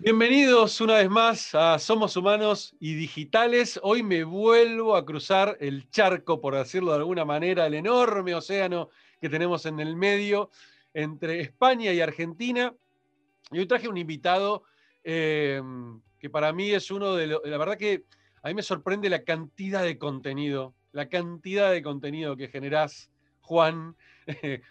Bienvenidos una vez más a Somos Humanos y Digitales. Hoy me vuelvo a cruzar el charco, por decirlo de alguna manera, el enorme océano que tenemos en el medio entre España y Argentina. Y hoy traje un invitado eh, que para mí es uno de los... La verdad que a mí me sorprende la cantidad de contenido, la cantidad de contenido que generás, Juan.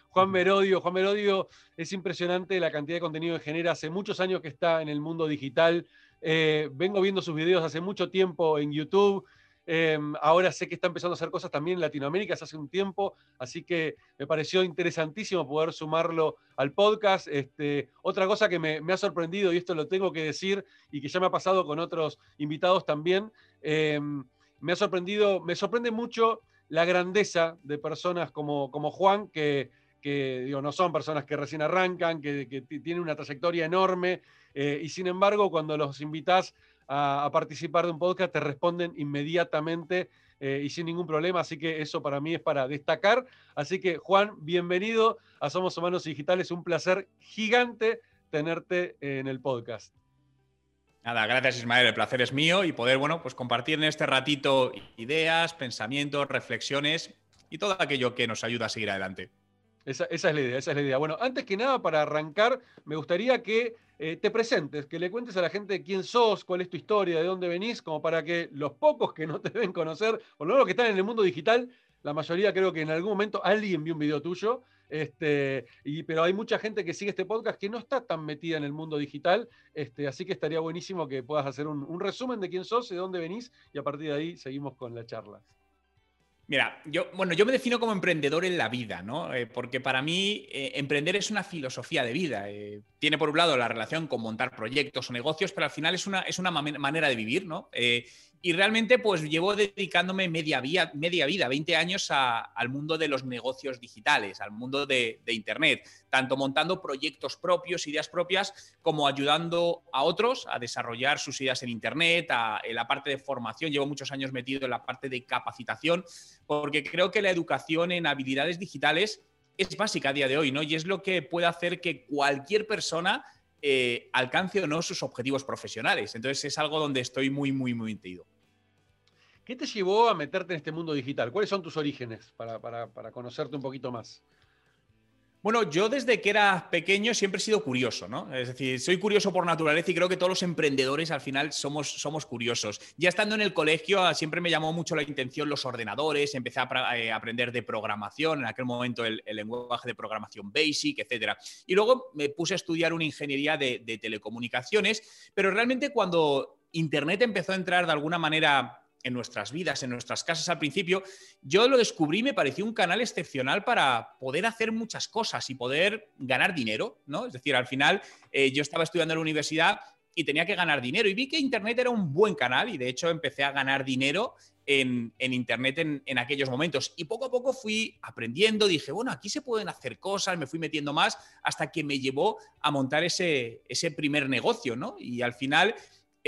Juan Merodio. Juan Merodio es impresionante la cantidad de contenido que genera. Hace muchos años que está en el mundo digital. Eh, vengo viendo sus videos hace mucho tiempo en YouTube. Em, ahora sé que está empezando a hacer cosas también en Latinoamérica hace un tiempo, así que me pareció interesantísimo poder sumarlo al podcast. Este, otra cosa que me, ha sorprendido, y esto lo tengo que decir, y que ya me ha pasado con otros invitados también, em, me ha sorprendido, me sorprende mucho la grandeza de personas como, como Juan, que, digo, no son personas que recién arrancan, que, tienen una trayectoria enorme, eh, y sin embargo, cuando los invitas a, participar de un podcast, te responden inmediatamente eh, y sin ningún problema, así que eso para mí es para destacar. Así que, Juan, bienvenido a Somos Humanos Digitales, un placer gigante tenerte en el podcast. Nada, gracias Ismael, el placer es mío y poder, bueno, pues compartir en este ratito ideas, pensamientos, reflexiones y todo aquello que nos ayuda a seguir adelante. Esa, es la idea, esa es la idea. Bueno, antes que nada, para arrancar, me gustaría que eh, te presentes, que le cuentes a la gente quién sos, cuál es tu historia, de dónde venís, como para que los pocos que no te deben conocer, o lo que están en el mundo digital, la mayoría creo que en algún momento alguien vio un video tuyo, este, y, pero hay mucha gente que sigue este podcast que no está tan metida en el mundo digital, este, así que estaría buenísimo que puedas hacer un, resumen de quién sos, de dónde venís, y a partir de ahí seguimos con la charla. Mira, yo, bueno, yo me defino como emprendedor en la vida, ¿no? Eh, porque para mí eh, emprender es una filosofía de vida. Eh, tiene por un lado la relación con montar proyectos o negocios, pero al final es una, es una manera de vivir, ¿no? Y realmente pues llevo dedicándome media, media vida, 20 años al mundo de los negocios digitales, al mundo de, Internet, tanto montando proyectos propios, ideas propias, como ayudando a otros a desarrollar sus ideas en Internet, en la parte de formación. Llevo muchos años metido en la parte de capacitación, porque creo que la educación en habilidades digitales es básica a día de hoy, ¿no? Y es lo que puede hacer que cualquier persona eh, alcance o no sus objetivos profesionales. Entonces es algo donde estoy muy, muy, muy metido. ¿Qué te llevó a meterte en este mundo digital? ¿Cuáles son tus orígenes para, para conocerte un poquito más? Bueno, yo desde que era pequeño siempre he sido curioso, ¿no? Es decir, soy curioso por naturaleza y creo que todos los emprendedores al final somos, somos curiosos. Ya estando en el colegio ah, siempre me llamó mucho la intención los ordenadores, empecé a eh, aprender de programación, en aquel momento el, lenguaje de programación Basic, etc. Y luego me puse a estudiar una ingeniería de telecomunicaciones, pero realmente cuando Internet empezó a entrar de alguna manera en nuestras vidas, en nuestras casas al principio, yo lo descubrí, me pareció un canal excepcional para poder hacer muchas cosas y poder ganar dinero, ¿no? Es decir, al final eh, yo estaba estudiando en la universidad y tenía que ganar dinero y vi que Internet era un buen canal y de hecho empecé a ganar dinero en, Internet en, aquellos momentos. Y poco a poco fui aprendiendo, dije, bueno, aquí se pueden hacer cosas, me fui metiendo más hasta que me llevó a montar ese, ese primer negocio, ¿no? Y al final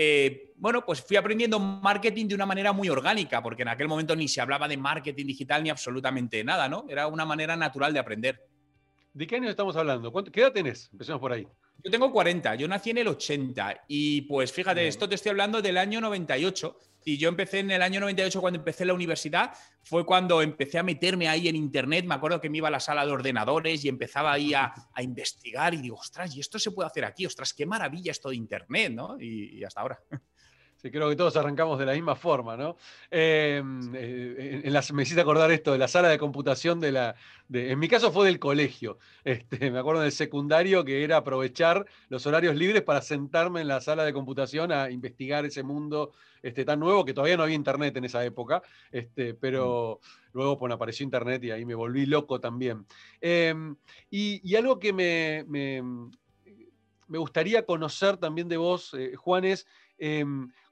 eh, bueno, pues fui aprendiendo marketing de una manera muy orgánica, porque en aquel momento ni se hablaba de marketing digital ni absolutamente nada, ¿no? Era una manera natural de aprender. ¿De qué año estamos hablando? ¿Qué edad tenés? Empecemos por ahí. Yo tengo 40, yo nací en el 80 y pues fíjate, esto te estoy hablando del año 98 y yo empecé en el año 98 cuando empecé la universidad, fue cuando empecé a meterme ahí en internet, me acuerdo que me iba a la sala de ordenadores y empezaba ahí a, investigar y digo, ostras, ¿y esto se puede hacer aquí? Ostras, qué maravilla esto de internet, ¿no? y hasta ahora. Sí, creo que todos arrancamos de la misma forma, ¿no? Em, eh, en me hiciste acordar esto de la sala de computación de la. en mi caso fue del colegio. Este, me acuerdo del secundario que era aprovechar los horarios libres para sentarme en la sala de computación a investigar ese mundo este, tan nuevo que todavía no había internet en esa época. Este, pero mm. luego bueno, apareció internet y ahí me volví loco también. Em, y, algo que me, me, gustaría conocer también de vos, eh, Juan, es.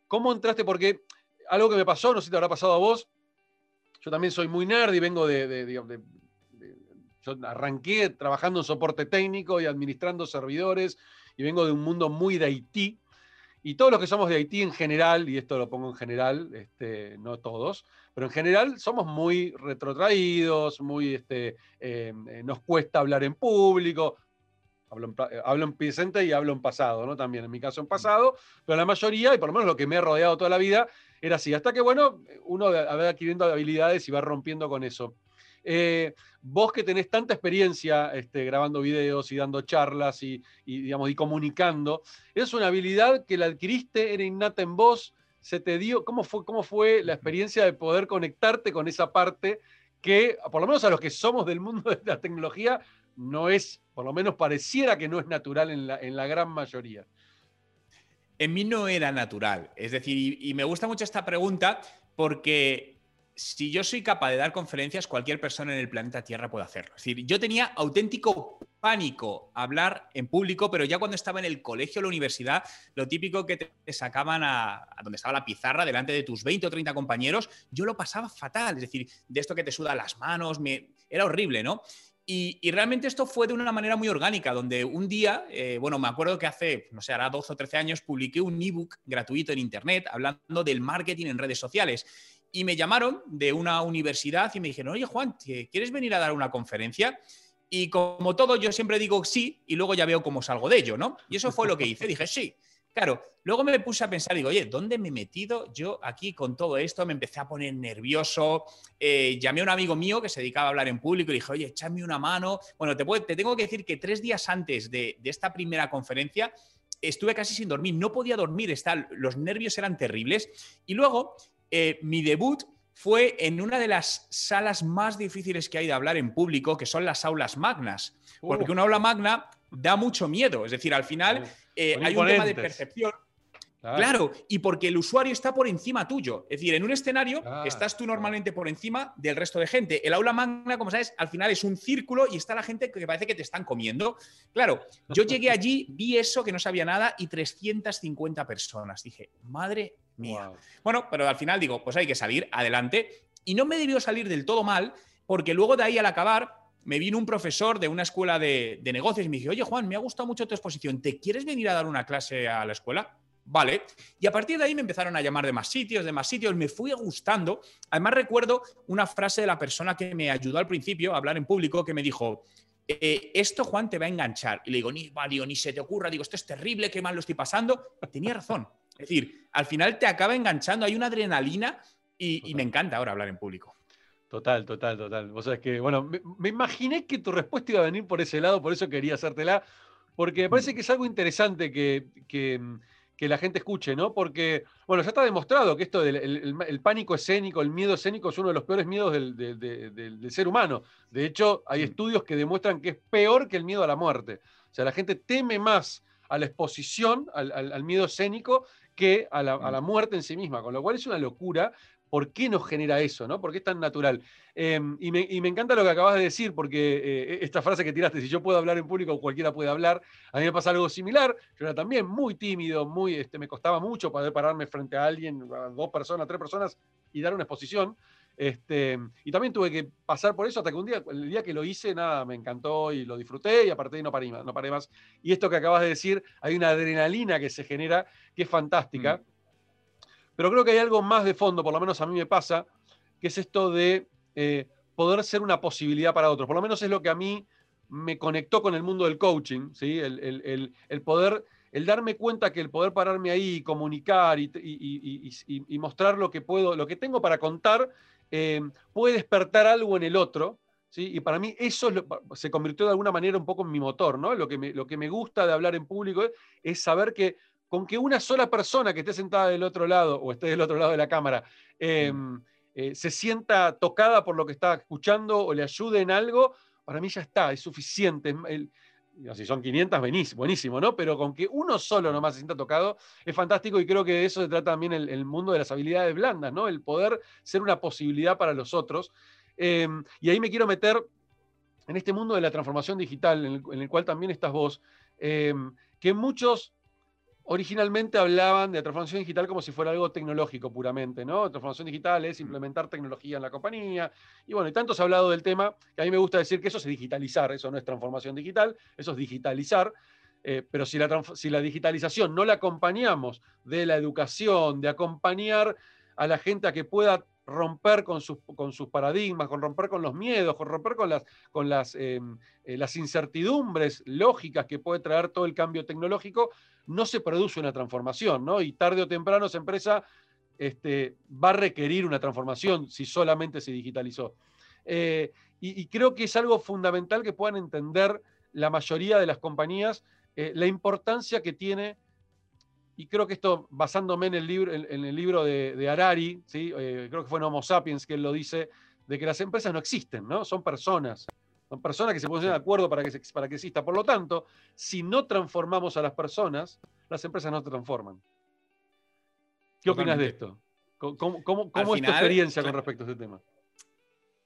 ¿Cómo entraste? Porque algo que me pasó, no sé si te habrá pasado a vos, yo también soy muy nerd y vengo de, yo arranqué trabajando en soporte técnico y administrando servidores y vengo de un mundo muy de Haití. Y todos los que somos de Haití en general, y esto lo pongo en general, este, no todos, pero en general somos muy retrotraídos, muy, este, em, eh, nos cuesta hablar en público. Eh, hablo en, presente y hablo en pasado, ¿no? También en mi caso en pasado, pero la mayoría, y por lo menos lo que me he rodeado toda la vida, era así. Hasta que, bueno, uno va adquiriendo habilidades y va rompiendo con eso. Eh, vos que tenés tanta experiencia este, grabando videos y dando charlas y, digamos, y comunicando, ¿es una habilidad que la adquiriste, era innata en vos? ¿Se te dio? ¿Cómo fue, cómo fue la experiencia de poder conectarte con esa parte que, por lo menos a los que somos del mundo de la tecnología, no es, por lo menos pareciera que no es natural en la, en la gran mayoría. En mí no era natural. Es decir, y, me gusta mucho esta pregunta porque si yo soy capaz de dar conferencias, cualquier persona en el planeta Tierra puede hacerlo. Es decir, yo tenía auténtico pánico hablar en público, pero ya cuando estaba en el colegio o la universidad, lo típico que te sacaban a, a, donde estaba la pizarra delante de tus 20 o 30 compañeros, yo lo pasaba fatal. Es decir, de esto que te suda las manos, me, era horrible, ¿no? Y, realmente esto fue de una manera muy orgánica, donde un día, eh, bueno, me acuerdo que hace, no sé, hará 12 o 13 años, publiqué un ebook gratuito en Internet hablando del marketing en redes sociales. Y me llamaron de una universidad y me dijeron, oye Juan, ¿quieres venir a dar una conferencia? Y como todo, yo siempre digo sí y luego ya veo cómo salgo de ello, ¿no? Y eso fue lo que hice. Dije, sí. Claro, luego me puse a pensar, digo, oye, ¿dónde me he metido yo aquí con todo esto? Me empecé a poner nervioso. Eh, llamé a un amigo mío que se dedicaba a hablar en público y dije, oye, échame una mano. Bueno, te, te tengo que decir que tres días antes de, esta primera conferencia estuve casi sin dormir, no podía dormir, los nervios eran terribles. Y luego, eh, mi debut fue en una de las salas más difíciles que hay de hablar en público, que son las aulas magnas. Porque una aula magna da mucho miedo. Es decir, al final eh, hay un tema de percepción. Claro. y porque el usuario está por encima tuyo. Es decir, en un escenario estás tú normalmente por encima del resto de gente. El aula magna, como sabes, al final es un círculo y está la gente que parece que te están comiendo. Claro, yo llegué allí, vi eso, que no sabía nada, y 350 personas. Dije, madre mía. Bueno, pero al final digo, pues hay que salir adelante. Y no me debió salir del todo mal, porque luego de ahí al acabar me vino un profesor de una escuela de, negocios y me dijo, oye Juan, me ha gustado mucho tu exposición, ¿te quieres venir a dar una clase a la escuela? Vale. Y a partir de ahí me empezaron a llamar de más sitios, de más sitios, me fui gustando. Además recuerdo una frase de la persona que me ayudó al principio a hablar en público que me dijo, eh, esto Juan te va a enganchar. Y le digo, ni, ni se te ocurra, digo, esto es terrible, qué mal lo estoy pasando. Tenía razón. Es decir, al final te acaba enganchando, hay una adrenalina y me encanta ahora hablar en público. Total, total, total. Vos sabés que, bueno, me, imaginé que tu respuesta iba a venir por ese lado, por eso quería hacértela, porque me parece que es algo interesante que, que, la gente escuche, ¿no? Porque, bueno, ya está demostrado que esto del el, pánico escénico, el miedo escénico es uno de los peores miedos del, ser humano. De hecho, hay estudios que demuestran que es peor que el miedo a la muerte. O sea, la gente teme más a la exposición, al, miedo escénico, que a la, a la, muerte en sí misma, con lo cual es una locura, ¿Por qué nos genera eso? ¿no? ¿Por qué es tan natural? Em, y, me, encanta lo que acabas de decir, porque eh, esta frase que tiraste, si yo puedo hablar en público, cualquiera puede hablar, a mí me pasa algo similar. Yo era también muy tímido, muy, este, me costaba mucho poder pararme frente a alguien, a dos personas, tres personas, y dar una exposición. Este, y también tuve que pasar por eso hasta que un día, el día que lo hice, nada, me encantó y lo disfruté y aparte no paré, no paré más. Y esto que acabas de decir, hay una adrenalina que se genera que es fantástica. Mm. Pero creo que hay algo más de fondo, por lo menos a mí me pasa, que es esto de eh, poder ser una posibilidad para otros. Por lo menos es lo que a mí me conectó con el mundo del coaching, ¿sí? el, poder, el darme cuenta que el poder pararme ahí comunicar y, mostrar lo que puedo, lo que tengo para contar, eh, puede despertar algo en el otro. ¿sí? Y para mí eso se convirtió de alguna manera un poco en mi motor, ¿no? Lo que me gusta de hablar en público es saber que con que una sola persona que esté sentada del otro lado o esté del otro lado de la cámara em, eh, se sienta tocada por lo que está escuchando o le ayude en algo, para mí ya está, es suficiente. si son 500, buenísimo, ¿no? Pero con que uno solo nomás se sienta tocado es fantástico y creo que de eso se trata también el, mundo de las habilidades blandas, ¿no? El poder ser una posibilidad para los otros. Em, y ahí me quiero meter en este mundo de la transformación digital, en el, en el cual también estás vos, em, que muchos originalmente hablaban de transformación digital como si fuera algo tecnológico puramente, ¿no? Transformación digital es implementar tecnología en la compañía. Y bueno, y tanto se ha hablado del tema que a mí me gusta decir que eso es digitalizar, eso no es transformación digital, eso es digitalizar. Eh, pero si la, si la digitalización no la acompañamos de la educación, de acompañar a la gente a que pueda romper con sus, con sus paradigmas, con romper con los miedos, con romper con las, con las, em, eh, las incertidumbres lógicas que puede traer todo el cambio tecnológico, no se produce una transformación, ¿no? Y tarde o temprano esa empresa este, va a requerir una transformación si solamente se digitalizó. Eh, y, creo que es algo fundamental que puedan entender la mayoría de las compañías eh, la importancia que tiene y creo que esto, basándome en el libro, en, el libro de, Harari, ¿sí? Eh, creo que fue en Homo Sapiens que él lo dice, de que las empresas no existen, ¿no? Son personas. Son personas que se ponen de acuerdo para que, para que exista. Por lo tanto, si no transformamos a las personas, las empresas no se transforman. ¿Qué opinas de esto? ¿Cómo, cómo, es tu experiencia con respecto a este tema?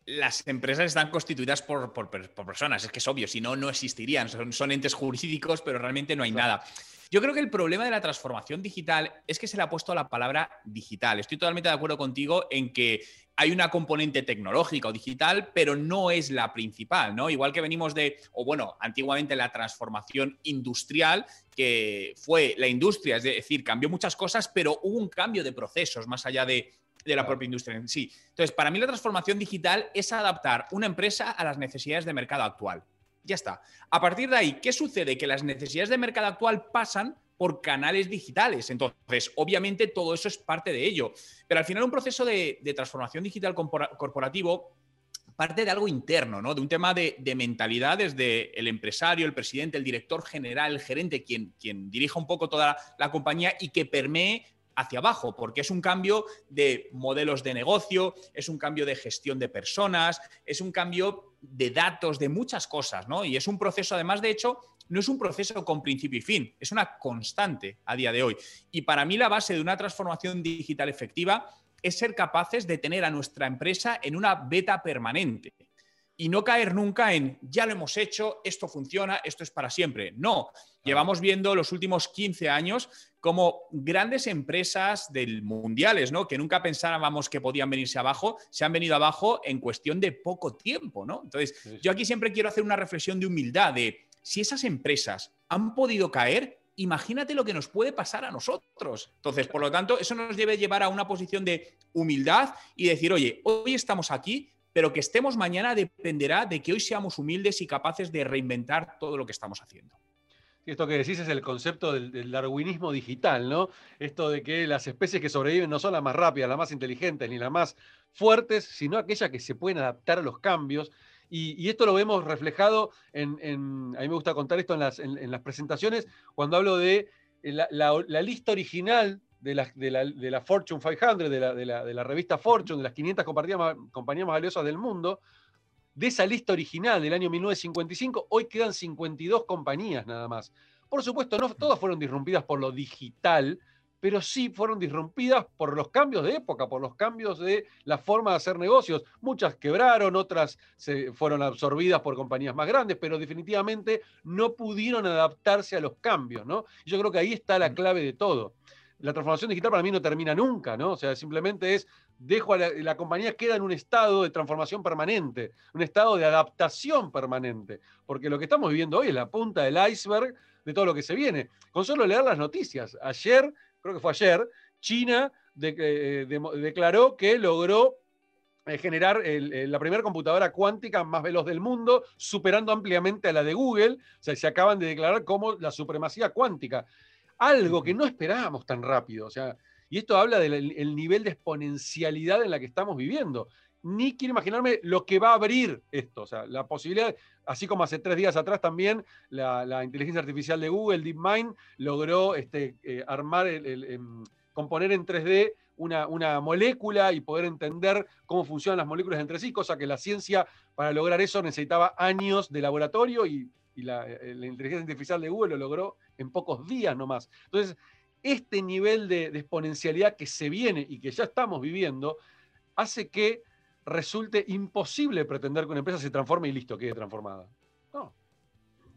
Las empresas están constituidas por, personas, es que es obvio, si no, no existirían. Son, entes jurídicos, pero realmente no hay nada. Yo creo que el problema de la transformación digital es que se le ha puesto la palabra digital. Estoy totalmente de acuerdo contigo en que hay una componente tecnológica o digital, pero no es la principal, ¿no? Igual que venimos de, o bueno, antiguamente la transformación industrial, que fue la industria, es decir, cambió muchas cosas, pero hubo un cambio de procesos más allá de, de la propia industria en sí. Entonces, para mí la transformación digital es adaptar una empresa a las necesidades de mercado actual. Ya está. A partir de ahí, ¿qué sucede? Que las necesidades de mercado actual pasan por canales digitales. Entonces, obviamente todo eso es parte de ello. Pero al final un proceso de, transformación digital corporativo parte de algo interno, ¿no? De un tema de, mentalidad desde el empresario, el presidente, el director general, el gerente, quien, quien dirija un poco toda la compañía y que permee hacia abajo, porque es un cambio de modelos de negocio, es un cambio de gestión de personas, es un cambio de datos, de muchas cosas, ¿no? Y es un proceso, además, de hecho, no es un proceso con principio y fin, es una constante a día de hoy. Y para mí la base de una transformación digital efectiva es ser capaces de tener a nuestra empresa en una beta permanente y no caer nunca en ya lo hemos hecho, esto funciona, esto es para siempre. No, llevamos viendo los últimos 15 años como grandes empresas del mundiales, ¿no? Que nunca pensábamos que podían venirse abajo, se han venido abajo en cuestión de poco tiempo, ¿no? Entonces, yo aquí siempre quiero hacer una reflexión de humildad de si esas empresas han podido caer, imagínate lo que nos puede pasar a nosotros. Entonces, por lo tanto, eso nos debe llevar a una posición de humildad y decir, oye, hoy estamos aquí, pero que estemos mañana dependerá de que hoy seamos humildes y capaces de reinventar todo lo que estamos haciendo. Esto que decís es el concepto del, darwinismo digital, ¿no? Esto de que las especies que sobreviven no son las más rápidas, las más inteligentes, ni las más fuertes, sino aquellas que se pueden adaptar a los cambios. Y, esto lo vemos reflejado en, a mí me gusta contar esto en las, presentaciones, cuando hablo de la, la lista original de la, de la, Fortune 500, de la, de la, revista Fortune, de las 500 compañías más, compañías más valiosas del mundo, de esa lista original del año 1955, hoy quedan 52 compañías nada más. Por supuesto, no todas fueron disrumpidas por lo digital, pero sí fueron disrumpidas por los cambios de época, por los cambios de la forma de hacer negocios. Muchas quebraron, otras se fueron absorbidas por compañías más grandes, pero definitivamente no pudieron adaptarse a los cambios, ¿no? yo creo que ahí está la clave de todo la transformación digital para mí no termina nunca, ¿no? O sea, simplemente es, dejo a la, compañía, queda en un estado de transformación permanente, un estado de adaptación permanente, porque lo que estamos viviendo hoy es la punta del iceberg de todo lo que se viene. Con solo leer las noticias, ayer, creo que fue ayer, China eh, declaró que logró eh, generar la primera computadora cuántica más veloz del mundo, superando ampliamente a la de Google. O sea, se acaban de declarar como la supremacía cuántica algo que no esperábamos tan rápido. O sea, y esto habla del nivel de exponencialidad en la que estamos viviendo. Ni quiero imaginarme lo que va a abrir esto. O sea, la posibilidad, así como hace tres días atrás también, la, inteligencia artificial de Google, DeepMind, logró este, eh, armar, el, em, componer en 3D una, una, molécula y poder entender cómo funcionan las moléculas entre sí, cosa que la ciencia para lograr eso necesitaba años de laboratorio y y eh, la, inteligencia artificial de Google lo logró en pocos días nomás. Entonces, este nivel de, exponencialidad que se viene y que ya estamos viviendo hace que resulte imposible pretender que una empresa se transforme y listo, quede transformada. No.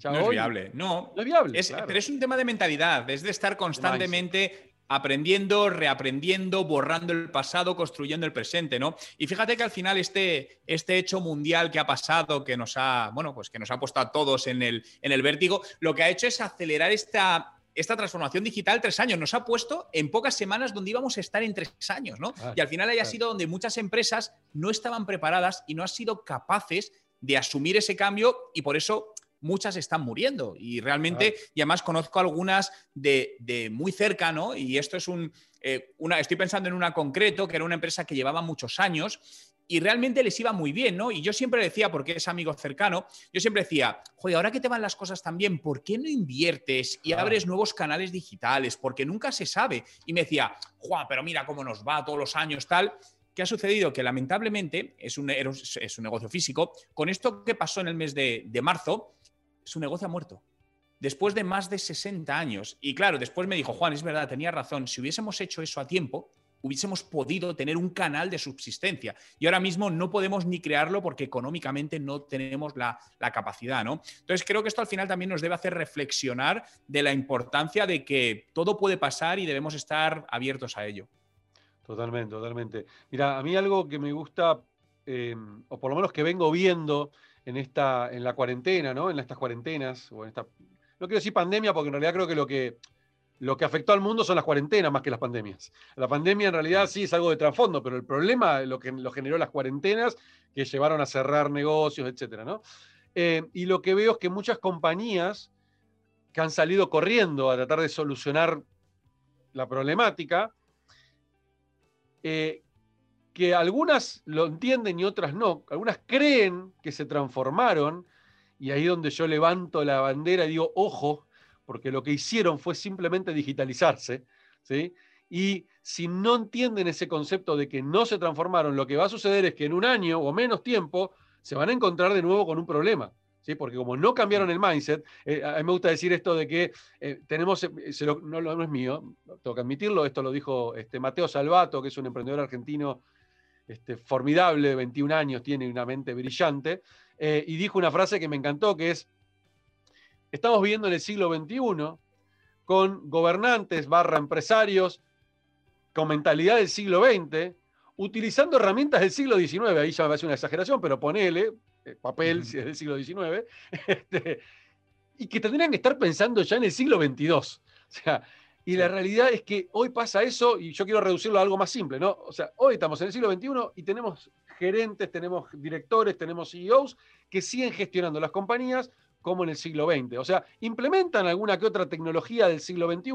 no es viable. No, no es viable. Pero es un tema de mentalidad, es de estar constantemente aprendiendo, reaprendiendo, borrando el pasado, construyendo el presente, ¿no? Y fíjate que al final este, este hecho mundial que ha pasado, que nos ha, bueno, pues que nos ha puesto a todos en el, en el vértigo, lo que ha hecho es acelerar esta esta transformación digital tres años. Nos ha puesto en pocas semanas donde íbamos a estar en tres años, ¿no? y al final haya sido donde muchas empresas no estaban preparadas y no han sido capaces de asumir ese cambio y por eso muchas están muriendo. Y realmente, y además conozco algunas de, muy cerca, ¿no? Y esto es un, eh, una, estoy pensando en una concreto, que era una empresa que llevaba muchos años y realmente les iba muy bien, ¿no? Y yo siempre decía, porque es amigo cercano, yo siempre decía, joder, ahora que te van las cosas tan bien, ¿por qué no inviertes y abres nuevos canales digitales? Porque nunca se sabe. Y me decía, Juan, pero mira cómo nos va todos los años, tal. ¿Qué ha sucedido? Que lamentablemente es un, es un negocio físico. Con esto que pasó en el mes de, de marzo, su negocio ha muerto después de más de 60 años. Y claro, después me dijo, Juan, es verdad, tenía razón, si hubiésemos hecho eso a tiempo, hubiésemos podido tener un canal de subsistencia. Y ahora mismo no podemos ni crearlo porque económicamente no tenemos la, capacidad, ¿no? Entonces creo que esto al final también nos debe hacer reflexionar de la importancia de que todo puede pasar y debemos estar abiertos a ello. Totalmente, totalmente. Mira, a mí algo que me gusta, eh, o por lo menos que vengo viendo en, esta, en la cuarentena, ¿no? En estas cuarentenas, o en esta, no quiero decir pandemia porque en realidad creo que lo que lo que afectó al mundo son las cuarentenas más que las pandemias. La pandemia en realidad sí es algo de trasfondo, pero el problema lo que lo generó las cuarentenas que llevaron a cerrar negocios, etcétera, ¿no? Eh, y lo que veo es que muchas compañías que han salido corriendo a tratar de solucionar la problemática, eh, que algunas lo entienden y otras no, algunas creen que se transformaron, y ahí donde yo levanto la bandera y digo, ojo, porque lo que hicieron fue simplemente digitalizarse, ¿sí? Y si no entienden ese concepto de que no se transformaron, lo que va a suceder es que en un año o menos tiempo se van a encontrar de nuevo con un problema. ¿Sí? Porque como no cambiaron el mindset, eh, a mí me gusta decir esto de que eh, tenemos, eh, no, no, es mío, tengo que admitirlo, esto lo dijo este, Mateo Salvato, que es un emprendedor argentino este, formidable, 21 años, tiene una mente brillante, y dijo una frase que me encantó, que es, Estamos viviendo en el siglo XXI con gobernantes barra empresarios con mentalidad del siglo XX, utilizando herramientas del siglo XIX. Ahí ya me parece una exageración, pero ponele eh, papel si es del siglo XIX. Este, y que tendrían que estar pensando ya en el siglo XXII. O sea, y la realidad es que hoy pasa eso, y yo quiero reducirlo a algo más simple, ¿no? O sea, hoy estamos en el siglo XXI y tenemos gerentes, tenemos directores, tenemos CEOs que siguen gestionando las compañías como en el siglo XX. O sea, implementan alguna que otra tecnología del siglo XXI,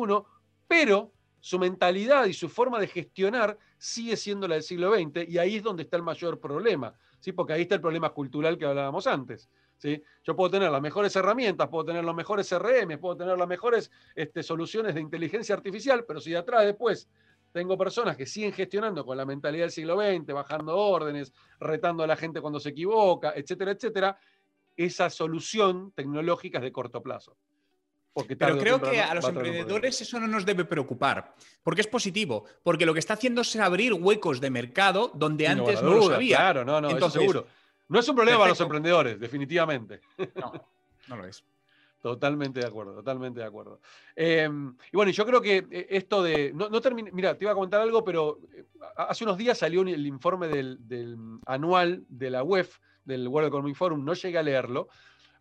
pero su mentalidad y su forma de gestionar sigue siendo la del siglo XX y ahí es donde está el mayor problema, ¿sí? porque ahí está el problema cultural que hablábamos antes. ¿Sí? Yo puedo tener las mejores herramientas, puedo tener los mejores CRM, puedo tener las mejores este, soluciones de inteligencia artificial, pero si de atrás después tengo personas que siguen gestionando con la mentalidad del siglo XX, bajando órdenes, retando a la gente cuando se equivoca, etcétera, etcétera, esa solución tecnológica es de corto plazo. Pero creo que a los emprendedores eso no nos debe preocupar, porque es positivo, porque lo que está haciendo es abrir huecos de mercado donde antes no, lo había. Claro, no, no, Entonces, seguro. No es un problema para los emprendedores, definitivamente. No, no lo es. Totalmente de acuerdo, totalmente de acuerdo. Em, y bueno, yo creo que eh, esto de. No, no mira, te iba a comentar algo, pero eh, hace unos días salió el informe del, del anual de la UEF del World Economic Forum, no llegué a leerlo,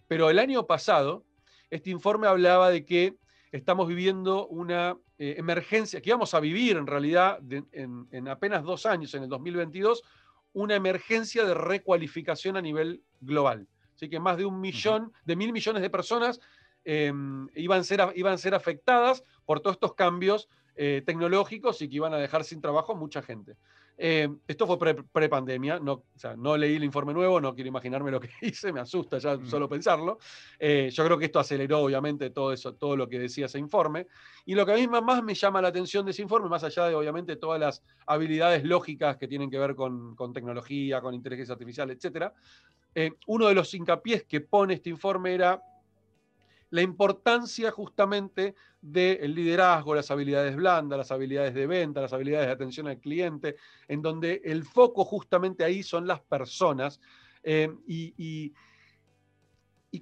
pero el año pasado este informe hablaba de que estamos viviendo una eh, emergencia, que íbamos a vivir en realidad en, apenas dos años, en el 2022, una emergencia de recualificación a nivel global. Así que más de un millón, de mil millones de personas em, iban, ser, iban a ser afectadas por todos estos cambios eh, tecnológicos y que iban a dejar sin trabajo a mucha gente. Eh, esto fue pre-pandemia, no, no leí el informe nuevo, no quiero imaginarme lo que hice, me asusta ya solo pensarlo. Eh, yo creo que esto aceleró obviamente todo, eso, todo lo que decía ese informe. Y lo que a mí más me llama la atención de ese informe, más allá de obviamente todas las habilidades lógicas que tienen que ver con, tecnología, con inteligencia artificial, etc., uno de los hincapiés que pone este informe era la importancia justamente del liderazgo, las habilidades blandas, las habilidades de venta, las habilidades de atención al cliente, en donde el foco justamente ahí son las personas. Eh, y,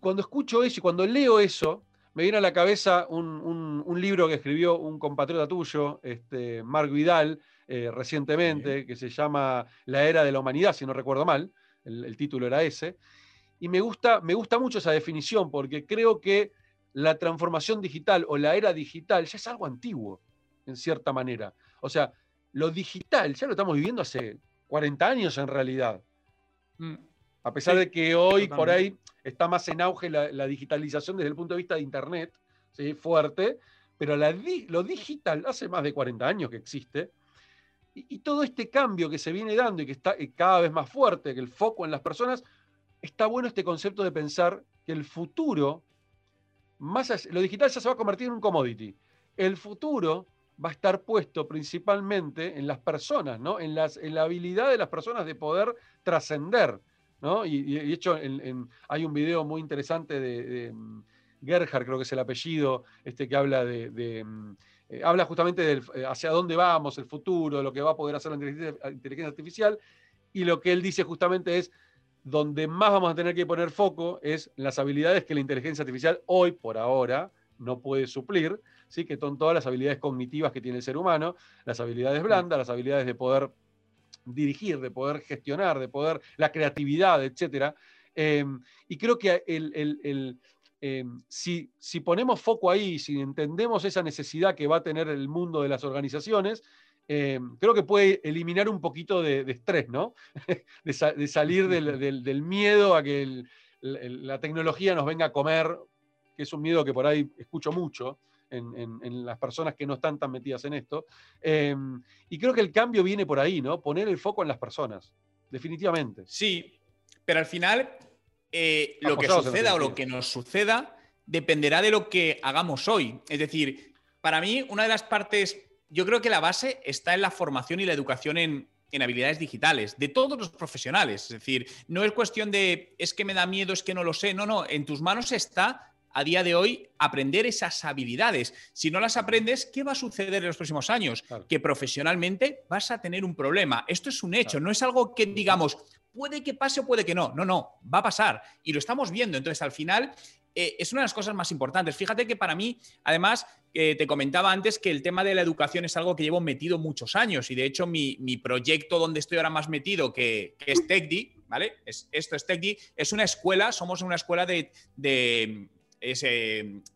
cuando escucho eso y cuando leo eso, me viene a la cabeza un, libro que escribió un compatriota tuyo, este, Mark Vidal, eh, recientemente, que se llama La Era de la Humanidad, si no recuerdo mal, el título era ese. Y me gusta, me gusta mucho esa definición porque creo que la transformación digital o la era digital ya es algo antiguo, en cierta manera. O sea, lo digital ya lo estamos viviendo hace 40 años en realidad. Mm. A pesar de que hoy por ahí está más en auge la, digitalización desde el punto de vista de Internet, ¿sí? fuerte, pero lo digital hace más de 40 años que existe. Y, todo este cambio que se viene dando y que está cada vez más fuerte, que el foco en las personas, está bueno este concepto de pensar que el futuro, más lo digital ya se va a convertir en un commodity. El futuro va a estar puesto principalmente en las personas, ¿no? en, las, en la habilidad de las personas de poder trascender. ¿no? Y, de hecho, hay un video muy interesante de, mm, Gerhard, creo que es el apellido, este, que habla de, mm, eh, habla justamente de eh, hacia dónde vamos, el futuro, lo que va a poder hacer la inteligencia, artificial, y lo que él dice justamente es, donde más vamos a tener que poner foco es las habilidades que la inteligencia artificial hoy, por ahora, no puede suplir, ¿sí? que son todas las habilidades cognitivas que tiene el ser humano, las habilidades blandas, las habilidades de poder dirigir, de poder gestionar, de poder, la creatividad, etc. Em, y creo que el, em, si, si, ponemos foco ahí, si entendemos esa necesidad que va a tener el mundo de las organizaciones, em, creo que puede eliminar un poquito de, estrés, ¿no? de, salir del, miedo a que la tecnología nos venga a comer, que es un miedo que por ahí escucho mucho en, las personas que no están tan metidas en esto. Em, y creo que el cambio viene por ahí, ¿no? Poner el foco en las personas, definitivamente. Sí, pero al final eh, lo que suceda o lo que nos suceda dependerá de lo que hagamos hoy. Es decir, para mí una de las partes, yo creo que la base está en la formación y la educación en, en habilidades digitales, de todos los profesionales. Es decir, no es cuestión de es que me da miedo, es que no lo sé. No, no, en tus manos está a día de hoy aprender esas habilidades. Si no las aprendes, ¿qué va a suceder en los próximos años? Que profesionalmente vas a tener un problema. Esto es un hecho, no es algo que digamos, puede que pase o puede que no. No, no, va a pasar. Y lo estamos viendo. Entonces, al final, eh, es una de las cosas más importantes. Fíjate que para mí, además, eh, te comentaba antes que el tema de la educación es algo que llevo metido muchos años y de hecho mi, proyecto donde estoy ahora más metido, que, es TechDi, ¿vale? Es, esto es TechDi, es una escuela, somos una escuela de de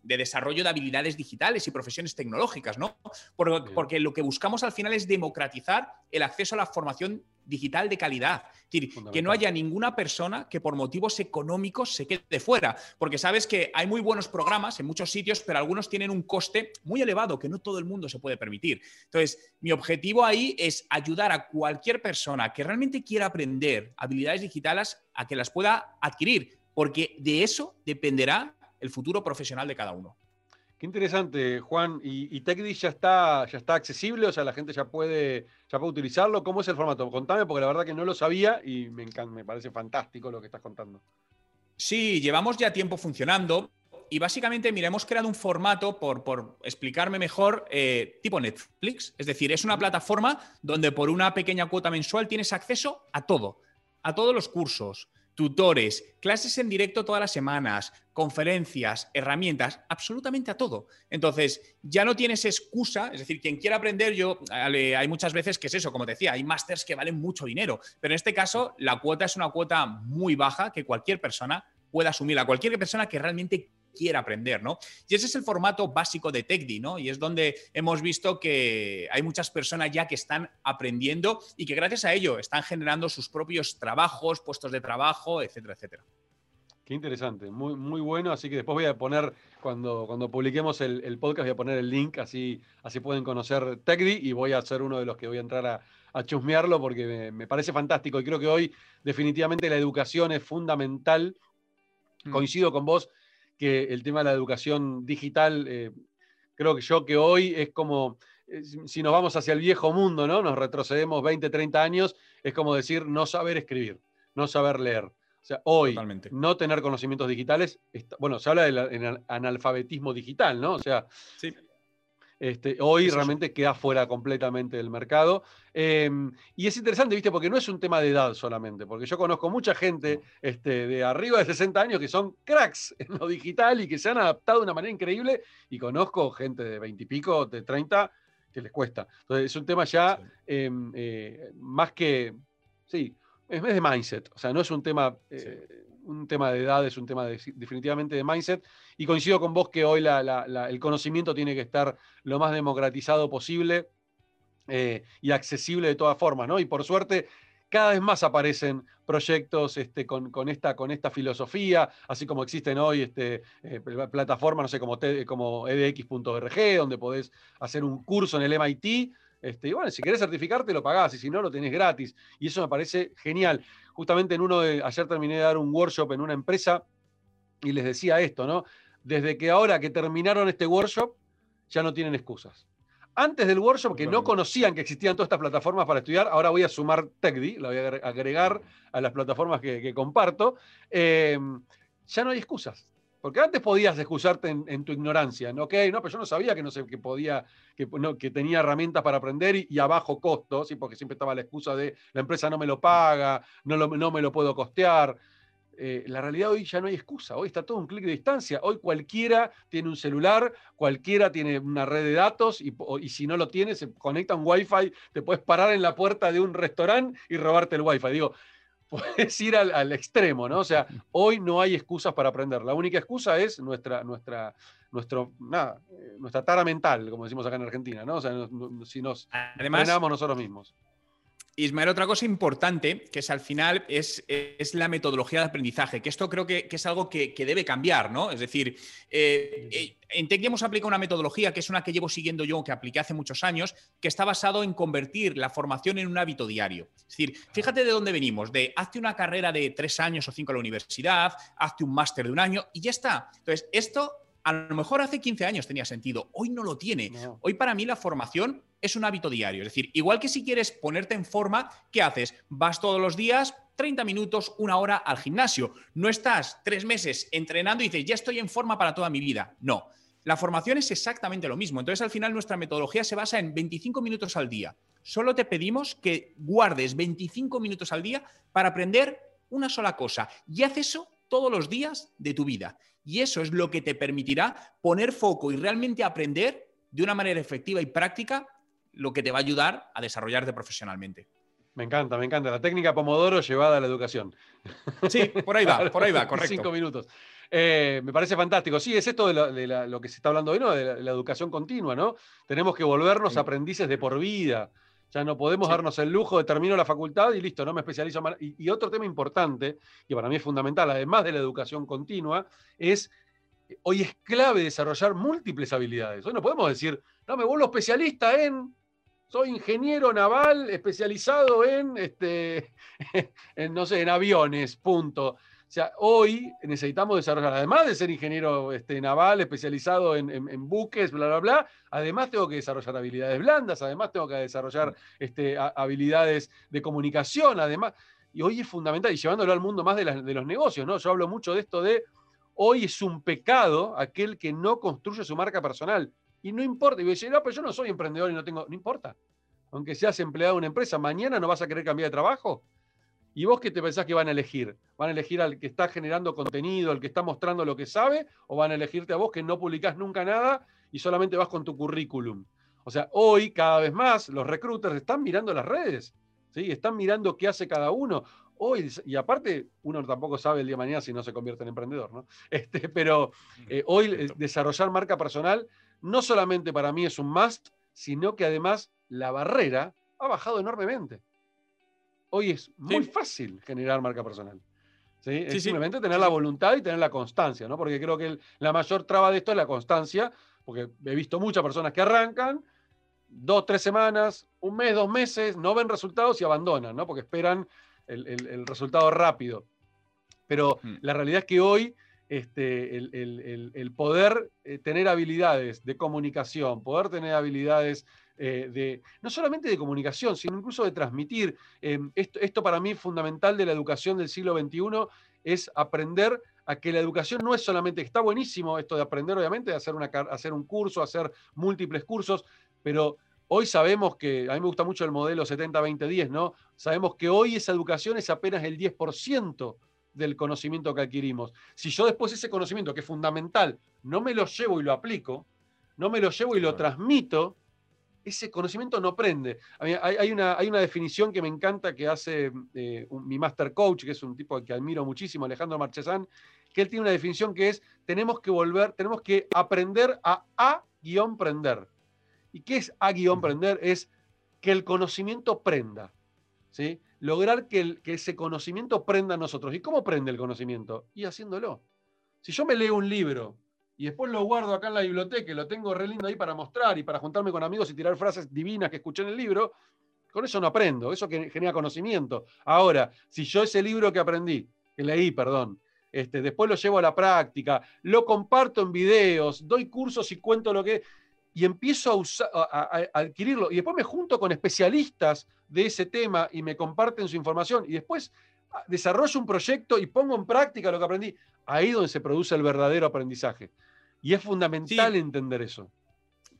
desarrollo de habilidades digitales y profesiones tecnológicas, ¿no? Porque, lo que buscamos al final es democratizar el acceso a la formación digital de calidad. Es decir, que no haya ninguna persona que por motivos económicos se quede fuera. Porque sabes que hay muy buenos programas en muchos sitios, pero algunos tienen un coste muy elevado que no todo el mundo se puede permitir. Entonces, mi objetivo ahí es ayudar a cualquier persona que realmente quiera aprender habilidades digitales a que las pueda adquirir, porque de eso dependerá el futuro profesional de cada uno. Qué interesante, Juan. ¿Y, y ya está, ya está accesible? O sea, la gente ya puede, ya puede utilizarlo. ¿Cómo es el formato? Contame, porque la verdad que no lo sabía y me, encanta, me parece fantástico lo que estás contando. Sí, llevamos ya tiempo funcionando y básicamente, mira, hemos creado un formato, por, por explicarme mejor, eh, tipo Netflix. Es decir, es una plataforma donde por una pequeña cuota mensual tienes acceso a todo, a todos los cursos, tutores, clases en directo todas las semanas, conferencias, herramientas, absolutamente a todo. Entonces, ya no tienes excusa, es decir, quien quiera aprender, yo, hay muchas veces que es eso, como te decía, hay másters que valen mucho dinero, pero en este caso la cuota es una cuota muy baja que cualquier persona pueda asumir, a cualquier persona que realmente quiera aprender, ¿no? Y ese es el formato básico de TechDi, ¿no? Y es donde hemos visto que hay muchas personas ya que están aprendiendo y que gracias a ello están generando sus propios trabajos, puestos de trabajo, etcétera, etcétera. Qué interesante, muy, muy bueno. Así que después voy a poner, cuando, cuando publiquemos el, podcast, voy a poner el link, así, así pueden conocer TechDi y voy a ser uno de los que voy a entrar a, chusmearlo porque me, me, parece fantástico. Y creo que hoy definitivamente la educación es fundamental. Mm. Coincido con vos que el tema de la educación digital, eh, creo que yo que hoy es como, eh, si nos vamos hacia el viejo mundo, ¿no? Nos retrocedemos 20, 30 años, es como decir no saber escribir, no saber leer. O sea, hoy no tener conocimientos digitales, bueno, se habla del analfabetismo digital, ¿no? O sea, sí. Este, hoy realmente queda fuera completamente del mercado. Em, y es interesante, ¿viste? Porque no es un tema de edad solamente, porque yo conozco mucha gente este, de arriba de 60 años que son cracks en lo digital y que se han adaptado de una manera increíble, y conozco gente de 20 y pico, de 30, que les cuesta. Entonces es un tema ya em, eh, más que, sí, es de mindset, o sea, no es un tema... Eh, un tema de edad, es un tema definitivamente de mindset. Y coincido con vos que hoy el conocimiento tiene que estar lo más democratizado posible eh, y accesible de todas formas, ¿no? Y por suerte, cada vez más aparecen proyectos este, con, esta, con esta filosofía, así como existen hoy este, eh, plataformas, no sé, como, como edx.org, donde podés hacer un curso en el MIT. Este, y bueno, si querés certificarte, lo pagás, y si no, lo tenés gratis. Y eso me parece genial. Justamente en uno de, ayer terminé de dar un workshop en una empresa y les decía esto, ¿no? Desde que ahora que terminaron este workshop, ya no tienen excusas antes del workshop que no conocían que existían todas estas plataformas para estudiar. Ahora voy a sumar TechDi, la voy a agregar a las plataformas que, comparto. Em, ya no hay excusas. Porque antes podías excusarte en, tu ignorancia, ¿no? Ok, no, pero yo no sabía que no sé que podía, que, que tenía herramientas para aprender y, a bajo costo, porque siempre estaba la excusa de la empresa no me lo paga, no, no me lo puedo costear. Eh, la realidad hoy ya no hay excusa, hoy está todo un clic de distancia, hoy cualquiera tiene un celular, cualquiera tiene una red de datos y, si no lo tiene se conecta a un wifi, te puedes parar en la puerta de un restaurante y robarte el wifi. Digo, puedes ir al, extremo, ¿no? O sea, hoy no hay excusas para aprender. La única excusa es nuestra, nuestra, nuestro, nada, eh, nuestra tara mental, como decimos acá en Argentina, ¿no? O sea, si nos Además, nosotros mismos. Ismael, otra cosa importante, que es al final, es, es la metodología de aprendizaje, que esto creo que, es algo que, debe cambiar, ¿no? Es decir, eh, eh, en Tech hemos aplicado una metodología que es una que llevo siguiendo yo, que apliqué hace muchos años, que está basado en convertir la formación en un hábito diario. Es decir, fíjate de dónde venimos, de hazte una carrera de tres años o cinco en la universidad, hazte un máster de un año y ya está. Entonces, esto a lo mejor hace 15 años tenía sentido, hoy no lo tiene. Hoy para mí la formación es un hábito diario. Es decir, igual que si quieres ponerte en forma, ¿qué haces? Vas todos los días 30 minutos, una hora al gimnasio. No estás tres meses entrenando y dices, ya estoy en forma para toda mi vida. No. La formación es exactamente lo mismo. Entonces, al final, nuestra metodología se basa en 25 minutos al día. Solo te pedimos que guardes 25 minutos al día para aprender una sola cosa. Y haz eso todos los días de tu vida. Y eso es lo que te permitirá poner foco y realmente aprender de una manera efectiva y práctica lo que te va a ayudar a desarrollarte profesionalmente. Me encanta, me encanta. La técnica Pomodoro llevada a la educación. Sí, por ahí va, por ahí va, correcto. Cinco minutos. Eh, me parece fantástico. Sí, es esto de, lo que se está hablando hoy, ¿no? De la, educación continua, ¿no? Tenemos que volvernos aprendices de por vida. Ya no podemos darnos el lujo de termino la facultad y listo, no me especializo más. Y, otro tema importante, que para mí es fundamental, además de la educación continua, es hoy es clave desarrollar múltiples habilidades. Hoy no podemos decir, no, me vuelvo especialista en soy ingeniero naval especializado en, este, en, no sé, en aviones, punto. O sea, hoy necesitamos desarrollar, además de ser ingeniero este, naval especializado en, buques, bla, bla, bla, además tengo que desarrollar habilidades blandas, además tengo que desarrollar este, habilidades de comunicación, además. Y hoy es fundamental, y llevándolo al mundo más de, de los negocios, ¿no? Yo hablo mucho de esto de, hoy es un pecado aquel que no construye su marca personal. Y no importa, y voy a decir, no, pero yo no soy emprendedor y no tengo, no importa. Aunque seas empleado de una empresa, mañana no vas a querer cambiar de trabajo. ¿Y vos qué te pensás que van a elegir? ¿Van a elegir al que está generando contenido, al que está mostrando lo que sabe? ¿O van a elegirte a vos que no publicás nunca nada y solamente vas con tu currículum? O sea, hoy cada vez más los recruiters están mirando las redes, ¿sí? están mirando qué hace cada uno. Hoy, y aparte, uno tampoco sabe el día de mañana si no se convierte en emprendedor, ¿no? Este, pero eh, hoy desarrollar marca personal no solamente para mí es un must, sino que además la barrera ha bajado enormemente. Hoy es muy fácil generar marca personal. ¿sí? Es simplemente tener la voluntad y tener la constancia, ¿no? Porque creo que la mayor traba de esto es la constancia, porque he visto muchas personas que arrancan, dos, tres semanas, un mes, dos meses, no ven resultados y abandonan, ¿no? Porque esperan el, resultado rápido. Pero mm. la realidad es que hoy este, el, poder eh, tener habilidades de comunicación, poder tener habilidades eh, de, no solamente de comunicación, sino incluso de transmitir. Em, esto, para mí es fundamental de la educación del siglo XXI, es aprender a que la educación no es solamente, está buenísimo esto de aprender, obviamente, de hacer, una, hacer un curso, hacer múltiples cursos, pero hoy sabemos que, a mí me gusta mucho el modelo 70-20-10, ¿no? Sabemos que hoy esa educación es apenas el 10% del conocimiento que adquirimos. Si yo después ese conocimiento, que es fundamental, no me lo llevo y lo aplico, no me lo llevo y lo transmito, ese conocimiento no prende. hay, una, hay, una, definición que me encanta que hace eh, mi master coach, que es un tipo que admiro muchísimo, Alejandro Marchesán, que él tiene una definición que es, tenemos que volver, tenemos que aprender a a-prender. ¿Y qué es a-prender? Es que el conocimiento prenda. ¿sí? Lograr que, ese conocimiento prenda a nosotros. ¿Y cómo prende el conocimiento? Y haciéndolo. Si yo me leo un libro y después lo guardo acá en la biblioteca y lo tengo re lindo ahí para mostrar y para juntarme con amigos y tirar frases divinas que escuché en el libro, con eso no aprendo, eso que genera conocimiento. Ahora, si yo ese libro que aprendí, que leí, perdón, este, después lo llevo a la práctica, lo comparto en videos, doy cursos y cuento lo que... Y empiezo a, usar, a, adquirirlo. Y después me junto con especialistas de ese tema y me comparten su información. Y después ah, desarrollo un proyecto y pongo en práctica lo que aprendí. Ahí es donde se produce el verdadero aprendizaje. Y es fundamental entender eso.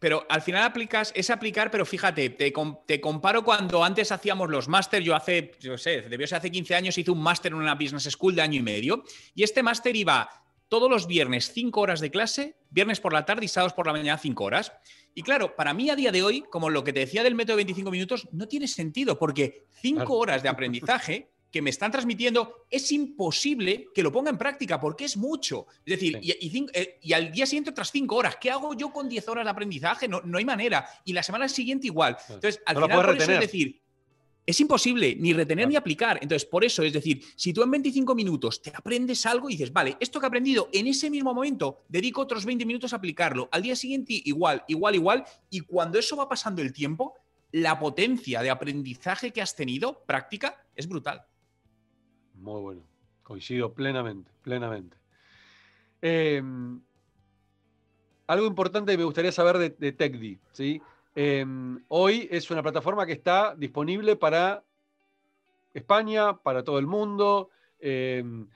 Pero al final aplicas, es aplicar, pero fíjate, te, comparo cuando antes hacíamos los máster, yo hace, yo sé, debió ser hace 15 años, hice un máster en una business school de año y medio, y este máster iba todos los viernes 5 horas de clase, viernes por la tarde y sábados por la mañana 5 horas. Y claro, para mí a día de hoy, como lo que te decía del método de 25 minutos, no tiene sentido, porque 5 horas de aprendizaje que me están transmitiendo, es imposible que lo ponga en práctica porque es mucho. Es decir, eh, y, al día siguiente otras cinco horas. ¿Qué hago yo con 10 horas de aprendizaje? No, no hay manera. Y la semana siguiente igual. Entonces, al final, por eso es decir, es imposible ni retener ni aplicar. Entonces, por eso, es decir, si tú en 25 minutos te aprendes algo y dices, vale, esto que he aprendido en ese mismo momento, dedico otros 20 minutos a aplicarlo. Al día siguiente, igual, igual, igual. Y cuando eso va pasando el tiempo, la potencia de aprendizaje que has tenido, práctica, es brutal. Muy bueno. Coincido plenamente, plenamente. Em, algo importante que me gustaría saber de, de TechD. ¿sí? Em, hoy es una plataforma que está disponible para España, para todo el mundo. Em,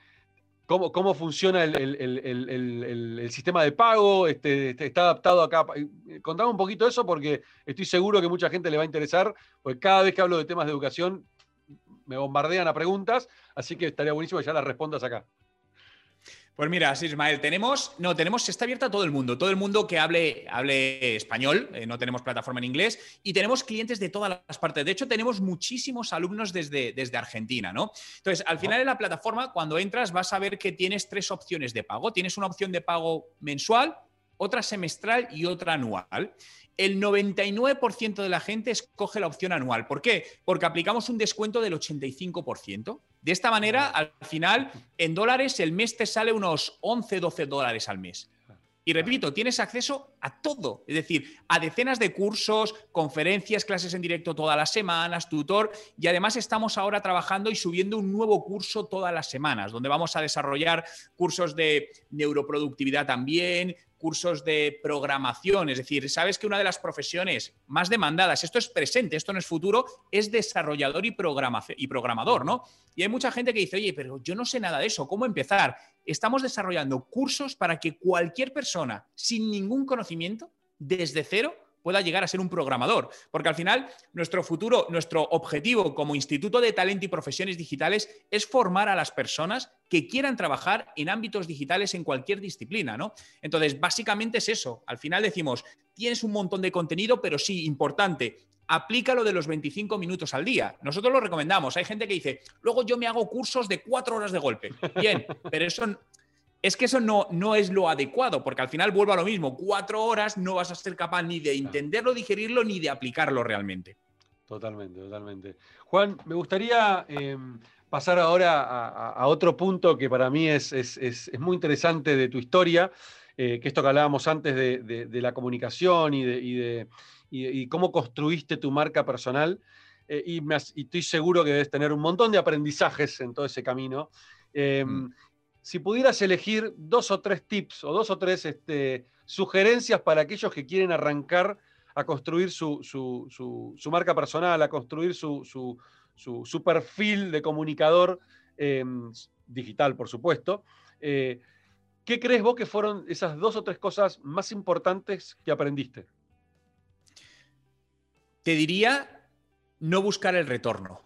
cómo, cómo, funciona el, sistema de pago, este, este, está adaptado acá. Contame un poquito eso porque estoy seguro que mucha gente le va a interesar, porque cada vez que hablo de temas de educación me bombardean a preguntas, así que estaría buenísimo que ya las respondas acá. Pues mira, sí, Ismael, tenemos, no, tenemos, está abierta a todo el mundo, todo el mundo que hable, hable español, eh, no tenemos plataforma en inglés, y tenemos clientes de todas las partes. De hecho, tenemos muchísimos alumnos desde, desde Argentina, ¿no? Entonces, al final en la plataforma, cuando entras, vas a ver que tienes tres opciones de pago. Tienes una opción de pago mensual, otra semestral y otra anual el 99% de la gente escoge la opción anual. ¿Por qué? Porque aplicamos un descuento del 85%. De esta manera, al final, en dólares, el mes te sale unos 11, 12 dólares al mes. Y repito, tienes acceso a todo, es decir, a decenas de cursos, conferencias, clases en directo todas las semanas, tutor, y además estamos ahora trabajando y subiendo un nuevo curso todas las semanas, donde vamos a desarrollar cursos de neuroproductividad también, cursos de programación. Es decir, sabes que una de las profesiones más demandadas, esto es presente, esto no es futuro, es desarrollador y, y programador, ¿no? Y hay mucha gente que dice, oye, pero yo no sé nada de eso, ¿cómo empezar? Estamos desarrollando cursos para que cualquier persona sin ningún conocimiento, desde cero, pueda llegar a ser un programador. Porque al final, nuestro futuro, nuestro objetivo como Instituto de Talento y Profesiones Digitales es formar a las personas que quieran trabajar en ámbitos digitales en cualquier disciplina, ¿no? Entonces, básicamente es eso. Al final decimos, tienes un montón de contenido, pero sí, importante, aplícalo de los 25 minutos al día. Nosotros lo recomendamos. Hay gente que dice, luego yo me hago cursos de cuatro horas de golpe. Bien, pero eso es que eso no, no es lo adecuado, porque al final vuelvo a lo mismo, cuatro horas no vas a ser capaz ni de entenderlo, digerirlo, ni de aplicarlo realmente. Totalmente, totalmente. Juan, me gustaría em, pasar ahora a, otro punto que para mí es, muy interesante de tu historia, eh, que esto que hablábamos antes de, la comunicación y de, cómo construiste tu marca personal. Eh, y, estoy seguro que debes tener un montón de aprendizajes en todo ese camino. Em, mm si pudieras elegir dos o tres tips o dos o tres este, sugerencias para aquellos que quieren arrancar a construir su, marca personal, a construir su, perfil de comunicador em, digital, por supuesto, eh, ¿qué crees vos que fueron esas dos o tres cosas más importantes que aprendiste? Te diría no buscar el retorno,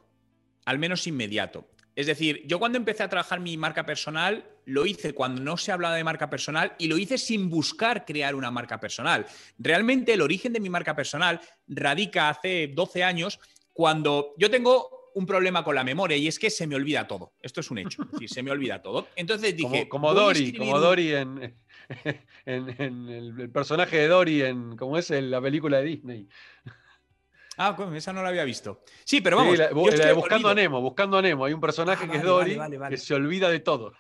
al menos inmediato. Es decir, yo cuando empecé a trabajar mi marca personal, lo hice cuando no se hablaba de marca personal y lo hice sin buscar crear una marca personal. Realmente el origen de mi marca personal radica hace 12 años cuando yo tengo un problema con la memoria y es que se me olvida todo. Esto es un hecho, es decir, se me olvida todo. Entonces dije... Como, Dory, como Dory en, en, el, personaje de Dory en, como es en la película de Disney. Ah, esa no la había visto. Sí, pero vamos. buscando a Nemo, buscando a Nemo. Hay un personaje ah, que es Dory que se olvida de todo.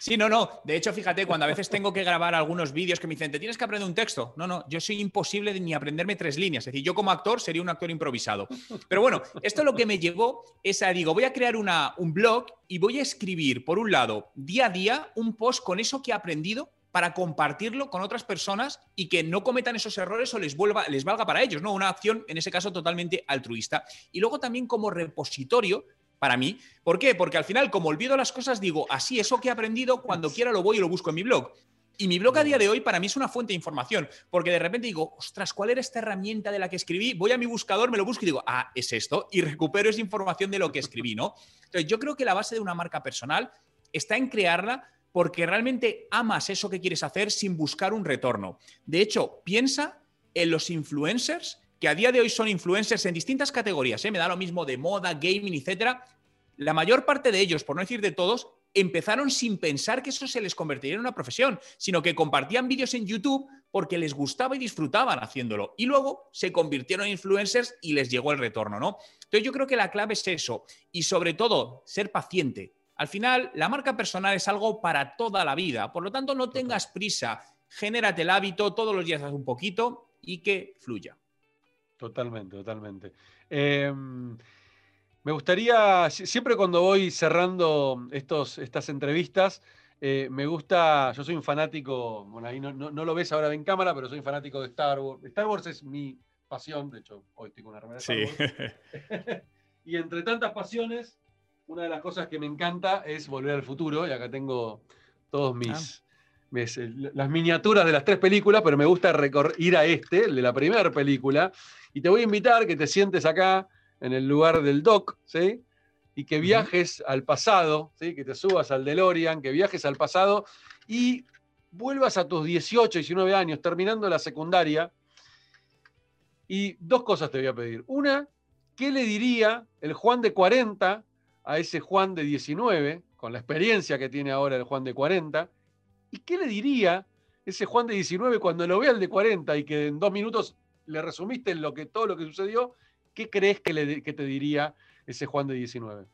Sí, no, no. De hecho, fíjate, cuando a veces tengo que grabar algunos vídeos que me dicen, ¿te tienes que aprender un texto? No, no, yo soy imposible de ni aprenderme tres líneas. Es decir, yo como actor sería un actor improvisado. Pero bueno, esto lo que me llevó es a, digo, voy a crear una, un blog y voy a escribir, por un lado, día a día, un post con eso que he aprendido para compartirlo con otras personas y que no cometan esos errores o les, vuelva, les valga para ellos, ¿no? Una acción, en ese caso, totalmente altruista. Y luego también como repositorio para mí. ¿Por qué? Porque al final, como olvido las cosas, digo, así, eso que he aprendido, cuando quiera lo voy y lo busco en mi blog. Y mi blog a día de hoy para mí es una fuente de información, porque de repente digo, ostras, ¿cuál era esta herramienta de la que escribí? Voy a mi buscador, me lo busco y digo, ah, es esto, y recupero esa información de lo que escribí, ¿no? Entonces, yo creo que la base de una marca personal está en crearla porque realmente amas eso que quieres hacer sin buscar un retorno. De hecho, piensa en los influencers que a día de hoy son influencers en distintas categorías, ¿eh? me da lo mismo de moda, gaming, etcétera. La mayor parte de ellos, por no decir de todos, empezaron sin pensar que eso se les convertiría en una profesión, sino que compartían vídeos en YouTube porque les gustaba y disfrutaban haciéndolo. Y luego se convirtieron en influencers y les llegó el retorno, ¿no? Entonces yo creo que la clave es eso. Y sobre todo, ser paciente. Al final, la marca personal es algo para toda la vida. Por lo tanto, no tengas prisa. Genérate el hábito, todos los días haz un poquito y que fluya. Totalmente, totalmente. Em, me gustaría, siempre cuando voy cerrando estos, estas entrevistas, eh, me gusta, yo soy un fanático, bueno, ahí no, lo ves ahora en cámara, pero soy un fanático de Star Wars. Star Wars es mi pasión, de hecho, hoy estoy con una remera sí. y entre tantas pasiones, una de las cosas que me encanta es volver al futuro, y acá tengo todos mis, ah. Eh, las miniaturas de las tres películas, pero me gusta ir a este, el de la primera película, y te voy a invitar que te sientes acá en el lugar del doc, ¿sí? Y que viajes al pasado, ¿sí? Que te subas al DeLorean, que viajes al pasado y vuelvas a tus 18, 19 años, terminando la secundaria. Y dos cosas te voy a pedir. Una, ¿qué le diría el Juan de 40 a ese Juan de 19, con la experiencia que tiene ahora el Juan de 40? ¿Y qué le diría ese Juan de 19 cuando lo vea el de 40 y que en dos minutos le resumiste lo que, todo lo que sucedió? ¿Qué crees que, te diría ese Juan de 19?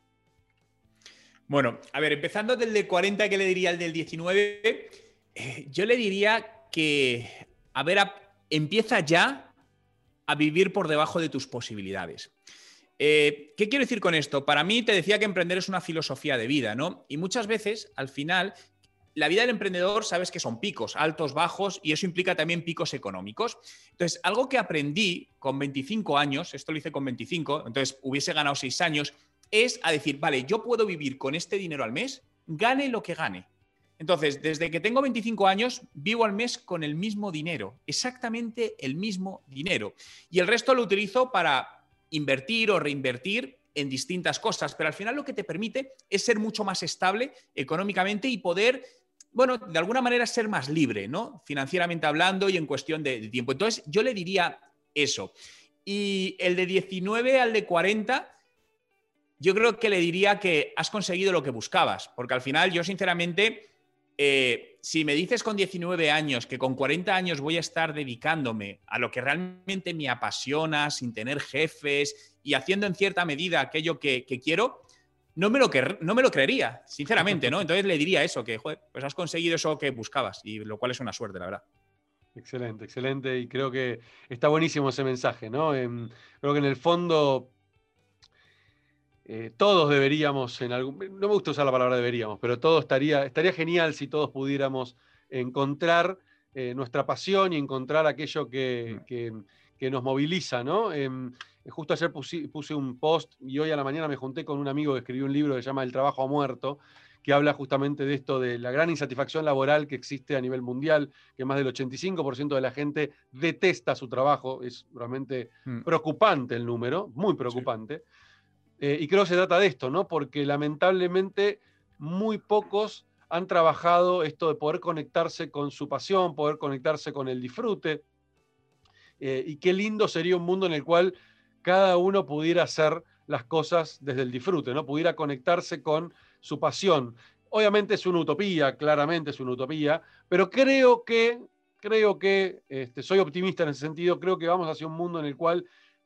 Bueno, a ver, empezando del de 40, ¿qué le diría al del 19? Eh, yo le diría que, a ver, empieza ya a vivir por debajo de tus posibilidades. Eh, ¿Qué quiero decir con esto? Para mí te decía que emprender es una filosofía de vida, ¿no? Y muchas veces, al final, la vida del emprendedor sabes que son picos, altos, bajos, y eso implica también picos económicos. Entonces, algo que aprendí con 25 años, esto lo hice con 25, entonces hubiese ganado 6 años, es a decir, vale, yo puedo vivir con este dinero al mes, gane lo que gane. Entonces, desde que tengo 25 años, vivo al mes con el mismo dinero, exactamente el mismo dinero. Y el resto lo utilizo para invertir o reinvertir en distintas cosas, pero al final lo que te permite es ser mucho más estable económicamente y poder bueno, de alguna manera ser más libre, ¿no? Financieramente hablando y en cuestión de, tiempo. Entonces, yo le diría eso. Y el de 19 al de 40, yo creo que le diría que has conseguido lo que buscabas, porque al final yo sinceramente, eh, si me dices con 19 años que con 40 años voy a estar dedicándome a lo que realmente me apasiona, sin tener jefes y haciendo en cierta medida aquello que quiero, no me, lo no me lo creería, sinceramente, ¿no? Entonces le diría eso, que, joder, pues has conseguido eso que buscabas, y lo cual es una suerte, la verdad. Excelente, excelente, y creo que está buenísimo ese mensaje, ¿no? Em, creo que en el fondo eh, todos deberíamos, en algún, no me gusta usar la palabra deberíamos, pero todo estaría, estaría genial si todos pudiéramos encontrar eh, nuestra pasión y encontrar aquello que, mm. que, nos moviliza, ¿no? Em, Justo ayer puse, un post y hoy a la mañana me junté con un amigo que escribió un libro que se llama El trabajo ha muerto, que habla justamente de esto, de la gran insatisfacción laboral que existe a nivel mundial, que más del 85% de la gente detesta su trabajo. Es realmente mm. preocupante el número, muy preocupante. Eh, y creo que se trata de esto, ¿no? Porque lamentablemente muy pocos han trabajado esto de poder conectarse con su pasión, poder conectarse con el disfrute. Eh, y qué lindo sería un mundo en el cual cada uno pudiera hacer las cosas desde el disfrute, ¿no? Pudiera conectarse con su pasión. Obviamente es una utopía, claramente es una utopía, pero creo que, creo que, este, soy optimista en ese sentido, creo que vamos hacia un mundo en el cual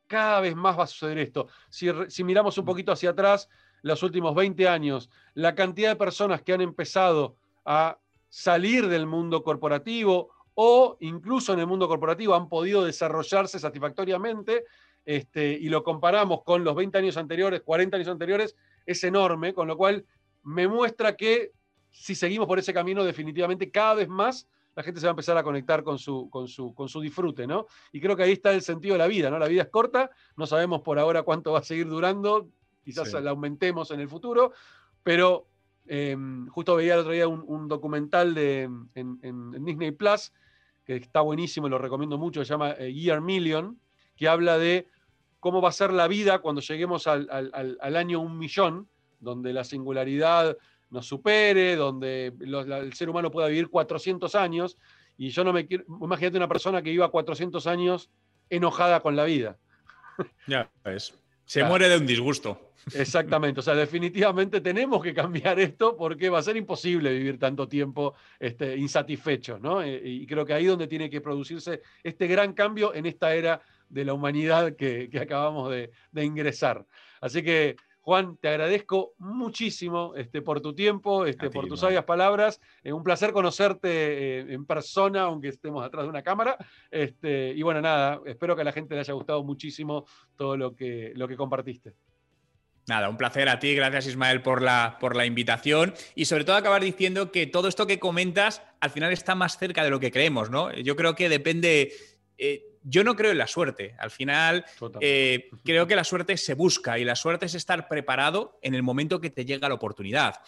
cada vez más va a suceder esto. Si, si miramos un poquito hacia atrás, los últimos 20 años, la cantidad de personas que han empezado a salir del mundo corporativo o incluso en el mundo corporativo han podido desarrollarse satisfactoriamente, este, y lo comparamos con los 20 años anteriores, 40 años anteriores, es enorme, con lo cual me muestra que si seguimos por ese camino, definitivamente cada vez más la gente se va a empezar a conectar con su, con su, con su disfrute, ¿no? Y creo que ahí está el sentido de la vida, ¿no? La vida es corta, no sabemos por ahora cuánto va a seguir durando, quizás la aumentemos en el futuro, pero em, justo veía el otro día un, documental de, en, Disney Plus, que está buenísimo, lo recomiendo mucho, se llama eh, Year Million, que habla de cómo va a ser la vida cuando lleguemos al, año un millón, donde la singularidad nos supere, donde el ser humano pueda vivir 400 años, y yo no me quiero, imagínate una persona que viva 400 años enojada con la vida. Ya, es. Se muere de un disgusto. Exactamente, o sea, definitivamente tenemos que cambiar esto porque va a ser imposible vivir tanto tiempo este, insatisfecho, ¿no? Eh, y creo que ahí es donde tiene que producirse este gran cambio en esta era de la humanidad que, acabamos de, ingresar. Así que, Juan, te agradezco muchísimo este, por tu tiempo, este, por tus sabias palabras. Es un placer conocerte eh, en persona, aunque estemos atrás de una cámara. Este, y bueno, nada, espero que a la gente le haya gustado muchísimo todo lo que, lo que compartiste. Nada, un placer a ti, gracias Ismael por la, por la invitación y sobre todo acabar diciendo que todo esto que comentas al final está más cerca de lo que creemos, ¿no? Yo creo que depende, eh, yo no creo en la suerte. Al final, eh, creo que la suerte se busca y la suerte es estar preparado en el momento que te llega la oportunidad.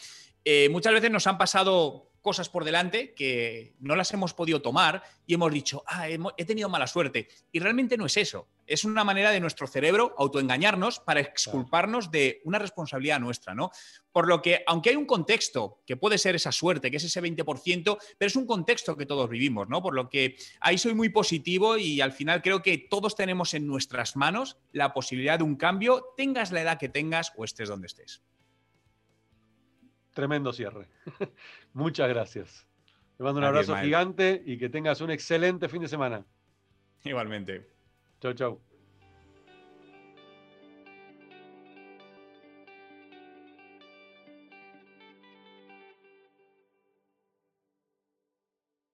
Eh, muchas veces nos han pasado cosas por delante que no las hemos podido tomar y hemos dicho, ah, he tenido mala suerte. Y realmente no es eso. Es una manera de nuestro cerebro autoengañarnos para exculparnos de una responsabilidad nuestra, ¿no? Por lo que, aunque hay un contexto que puede ser esa suerte, que es ese 20%, pero es un contexto que todos vivimos, ¿no? Por lo que ahí soy muy positivo y al final creo que todos tenemos en nuestras manos la posibilidad de un cambio, tengas la edad que tengas o estés donde estés. Tremendo cierre. Muchas gracias. Te mando un abrazo gigante y que tengas un excelente fin de semana. Igualmente. Chau, chau.